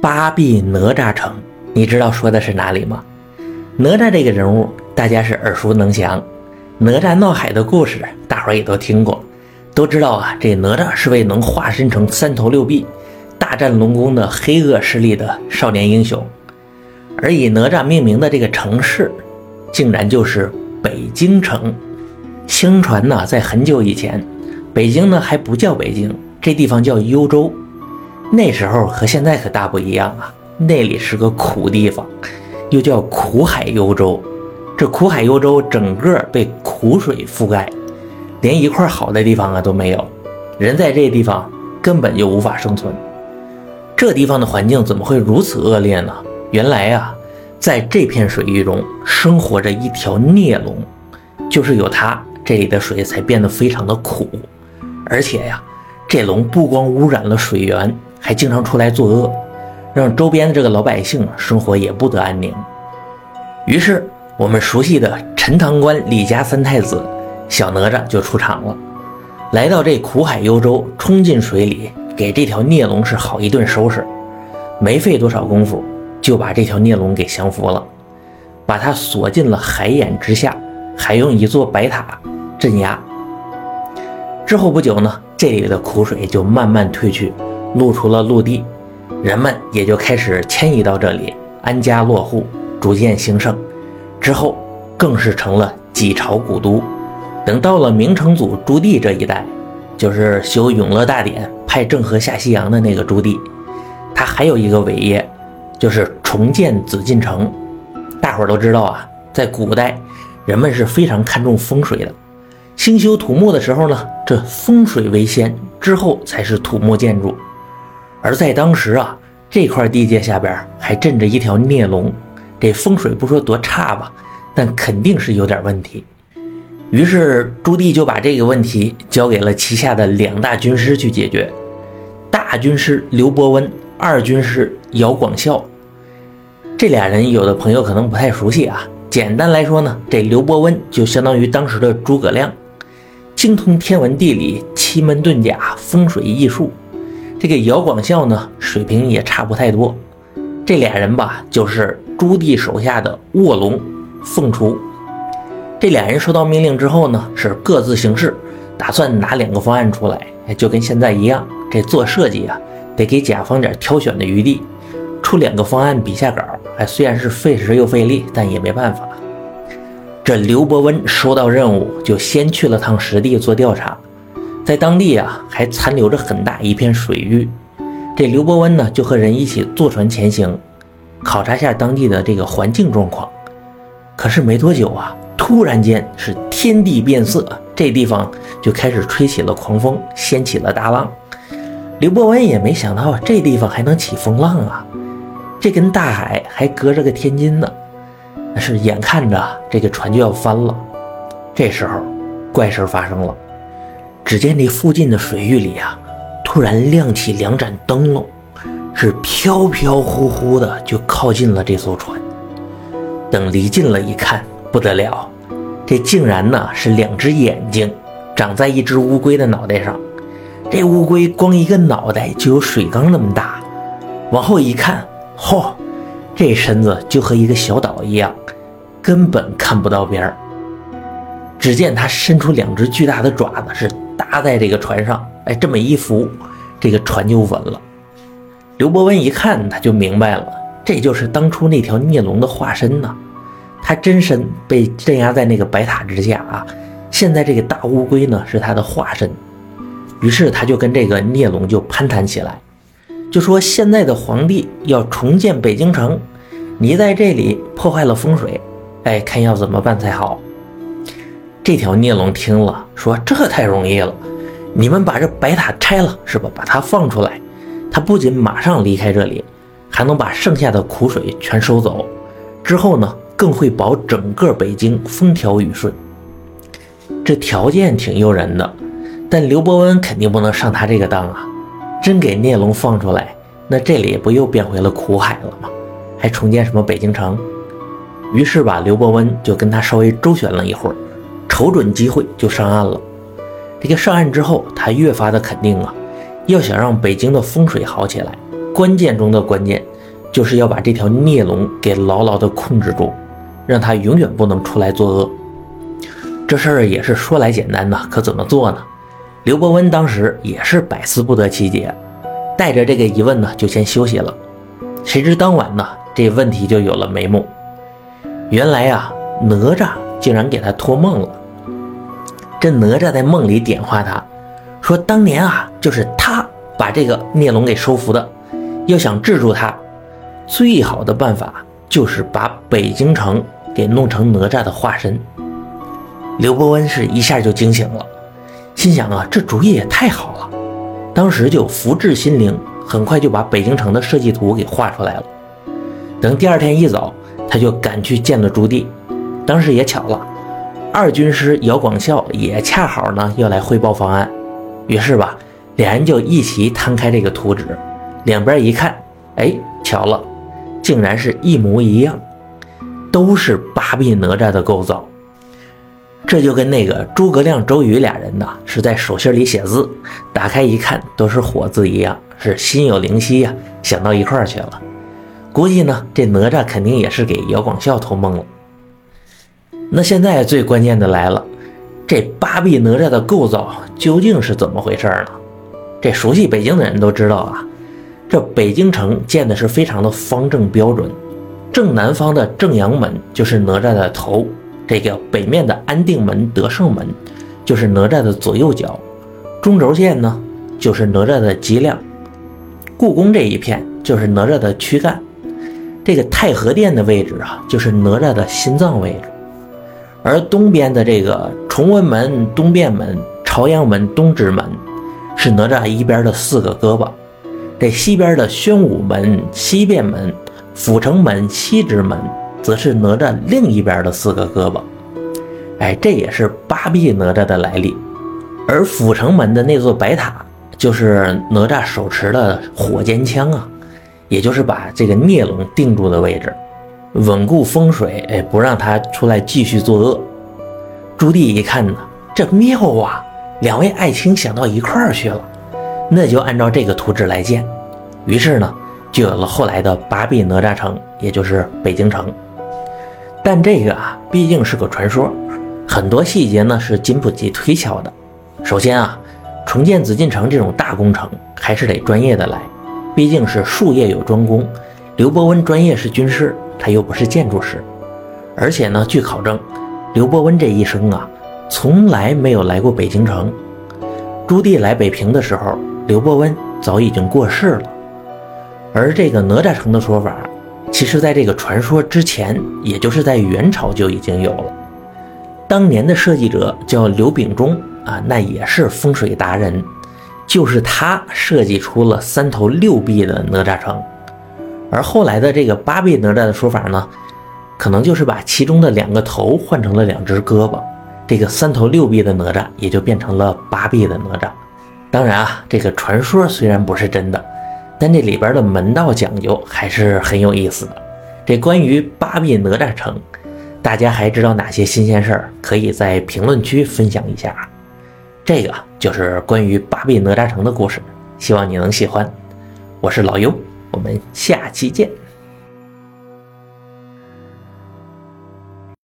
八臂哪吒城，你知道说的是哪里吗？哪吒这个人物，大家是耳熟能详。哪吒闹海的故事，大伙儿也都听过，都知道啊。这哪吒是位能化身成三头六臂，大战龙宫的黑恶势力的少年英雄。而以哪吒命名的这个城市，竟然就是北京城。相传呢，在很久以前，北京呢还不叫北京，这地方叫幽州。那时候和现在可大不一样啊！那里是个苦地方，又叫苦海幽州。这苦海幽州整个被苦水覆盖，连一块好的地方啊都没有，人在这地方根本就无法生存。这地方的环境怎么会如此恶劣呢？原来啊，在这片水域中生活着一条孽龙，就是有它，这里的水才变得非常的苦。而且呀，这龙不光污染了水源。还经常出来作恶，让周边的这个老百姓生活也不得安宁。于是，我们熟悉的陈塘关李家三太子小哪吒就出场了，来到这苦海幽州，冲进水里，给这条孽龙是好一顿收拾。没费多少功夫，就把这条孽龙给降服了，把它锁进了海眼之下，还用一座白塔镇压。之后不久呢，这里的苦水就慢慢退去。露出了陆地，人们也就开始迁移到这里，安家落户，逐渐兴盛。之后更是成了几朝古都。等到了明成祖朱棣这一代，就是修永乐大典、派郑和下西洋的那个朱棣，他还有一个伟业，就是重建紫禁城。大伙儿都知道啊，在古代，人们是非常看重风水的。兴修土木的时候呢，这风水为先，之后才是土木建筑。而在当时啊，这块地界下边还镇着一条孽龙，这风水不说多差吧，但肯定是有点问题。于是朱棣就把这个问题交给了旗下的两大军师去解决。大军师刘伯温，二军师姚广孝。这俩人有的朋友可能不太熟悉啊。简单来说呢，这刘伯温就相当于当时的诸葛亮，精通天文地理、奇门遁甲、风水艺术。这个姚广孝呢，水平也差不太多。这俩人吧，就是朱棣手下的卧龙凤雏。这俩人收到命令之后呢，是各自行事，打算拿两个方案出来，就跟现在一样。这做设计啊，得给甲方点挑选的余地，出两个方案比下稿。哎，虽然是费时又费力，但也没办法。这刘伯温收到任务，就先去了趟实地做调查。在当地啊，还残留着很大一片水域。这刘伯温呢，就和人一起坐船前行，考察下当地的这个环境状况。可是没多久啊，突然间是天地变色，这地方就开始吹起了狂风，掀起了大浪。刘伯温也没想到这地方还能起风浪啊，这跟大海还隔着个天津呢。那是眼看着这个船就要翻了，这时候怪事发生了。只见这附近的水域里啊，突然亮起两盏灯笼，是飘飘忽忽的就靠近了这艘船。等离近了一看，不得了，这竟然呢是两只眼睛长在一只乌龟的脑袋上。这乌龟光一个脑袋就有水缸那么大，往后一看，嚯，这身子就和一个小岛一样，根本看不到边儿。只见它伸出两只巨大的爪子，是。搭在这个船上，哎，这么一扶，这个船就稳了。刘伯温一看，他就明白了，这就是当初那条孽龙的化身呢。他真身被镇压在那个白塔之下啊，现在这个大乌龟呢是他的化身。于是他就跟这个孽龙就攀谈起来，就说现在的皇帝要重建北京城，你在这里破坏了风水，哎，看要怎么办才好。这条孽龙听了，说：“这太容易了，你们把这白塔拆了，是吧？把它放出来，他不仅马上离开这里，还能把剩下的苦水全收走。之后呢，更会保整个北京风调雨顺。这条件挺诱人的，但刘伯温肯定不能上他这个当啊！真给孽龙放出来，那这里不又变回了苦海了吗？还重建什么北京城？于是吧，刘伯温就跟他稍微周旋了一会儿。”瞅准机会就上岸了。这个上岸之后，他越发的肯定啊，要想让北京的风水好起来，关键中的关键，就是要把这条孽龙给牢牢的控制住，让它永远不能出来作恶。这事儿也是说来简单呐，可怎么做呢？刘伯温当时也是百思不得其解，带着这个疑问呢，就先休息了。谁知当晚呢，这问题就有了眉目。原来啊，哪吒竟然给他托梦了。这哪吒在梦里点化他，说当年啊，就是他把这个孽龙给收服的。要想治住他，最好的办法就是把北京城给弄成哪吒的化身。刘伯温是一下就惊醒了，心想啊，这主意也太好了。当时就福至心灵，很快就把北京城的设计图给画出来了。等第二天一早，他就赶去见了朱棣。当时也巧了。二军师姚广孝也恰好呢要来汇报方案，于是吧，两人就一起摊开这个图纸，两边一看，哎，巧了，竟然是一模一样，都是八臂哪吒的构造。这就跟那个诸葛亮、周瑜俩人呢是在手心里写字，打开一看都是火字一样，是心有灵犀呀，想到一块儿去了。估计呢，这哪吒肯定也是给姚广孝托梦了。那现在最关键的来了，这八臂哪吒的构造究竟是怎么回事呢？这熟悉北京的人都知道啊，这北京城建的是非常的方正标准，正南方的正阳门就是哪吒的头，这个北面的安定门、德胜门就是哪吒的左右脚，中轴线呢就是哪吒的脊梁，故宫这一片就是哪吒的躯干，这个太和殿的位置啊就是哪吒的心脏位置。而东边的这个崇文门、东便门、朝阳门、东直门，是哪吒一边的四个胳膊；这西边的宣武门、西便门、阜成门、西直门，则是哪吒另一边的四个胳膊。哎，这也是八臂哪吒的来历。而阜成门的那座白塔，就是哪吒手持的火尖枪啊，也就是把这个孽龙定住的位置。稳固风水，哎，不让他出来继续作恶。朱棣一看呢，这妙啊！两位爱卿想到一块儿去了，那就按照这个图纸来建。于是呢，就有了后来的八臂哪吒城，也就是北京城。但这个啊，毕竟是个传说，很多细节呢是经不起推敲的。首先啊，重建紫禁城这种大工程，还是得专业的来，毕竟是术业有专攻。刘伯温专业是军事。他又不是建筑师，而且呢，据考证，刘伯温这一生啊，从来没有来过北京城。朱棣来北平的时候，刘伯温早已经过世了。而这个哪吒城的说法，其实在这个传说之前，也就是在元朝就已经有了。当年的设计者叫刘秉忠啊，那也是风水达人，就是他设计出了三头六臂的哪吒城。而后来的这个八臂哪吒的说法呢，可能就是把其中的两个头换成了两只胳膊，这个三头六臂的哪吒也就变成了八臂的哪吒。当然啊，这个传说虽然不是真的，但这里边的门道讲究还是很有意思的。这关于八臂哪吒城，大家还知道哪些新鲜事儿？可以在评论区分享一下。这个就是关于八臂哪吒城的故事，希望你能喜欢。我是老优。我们下期见。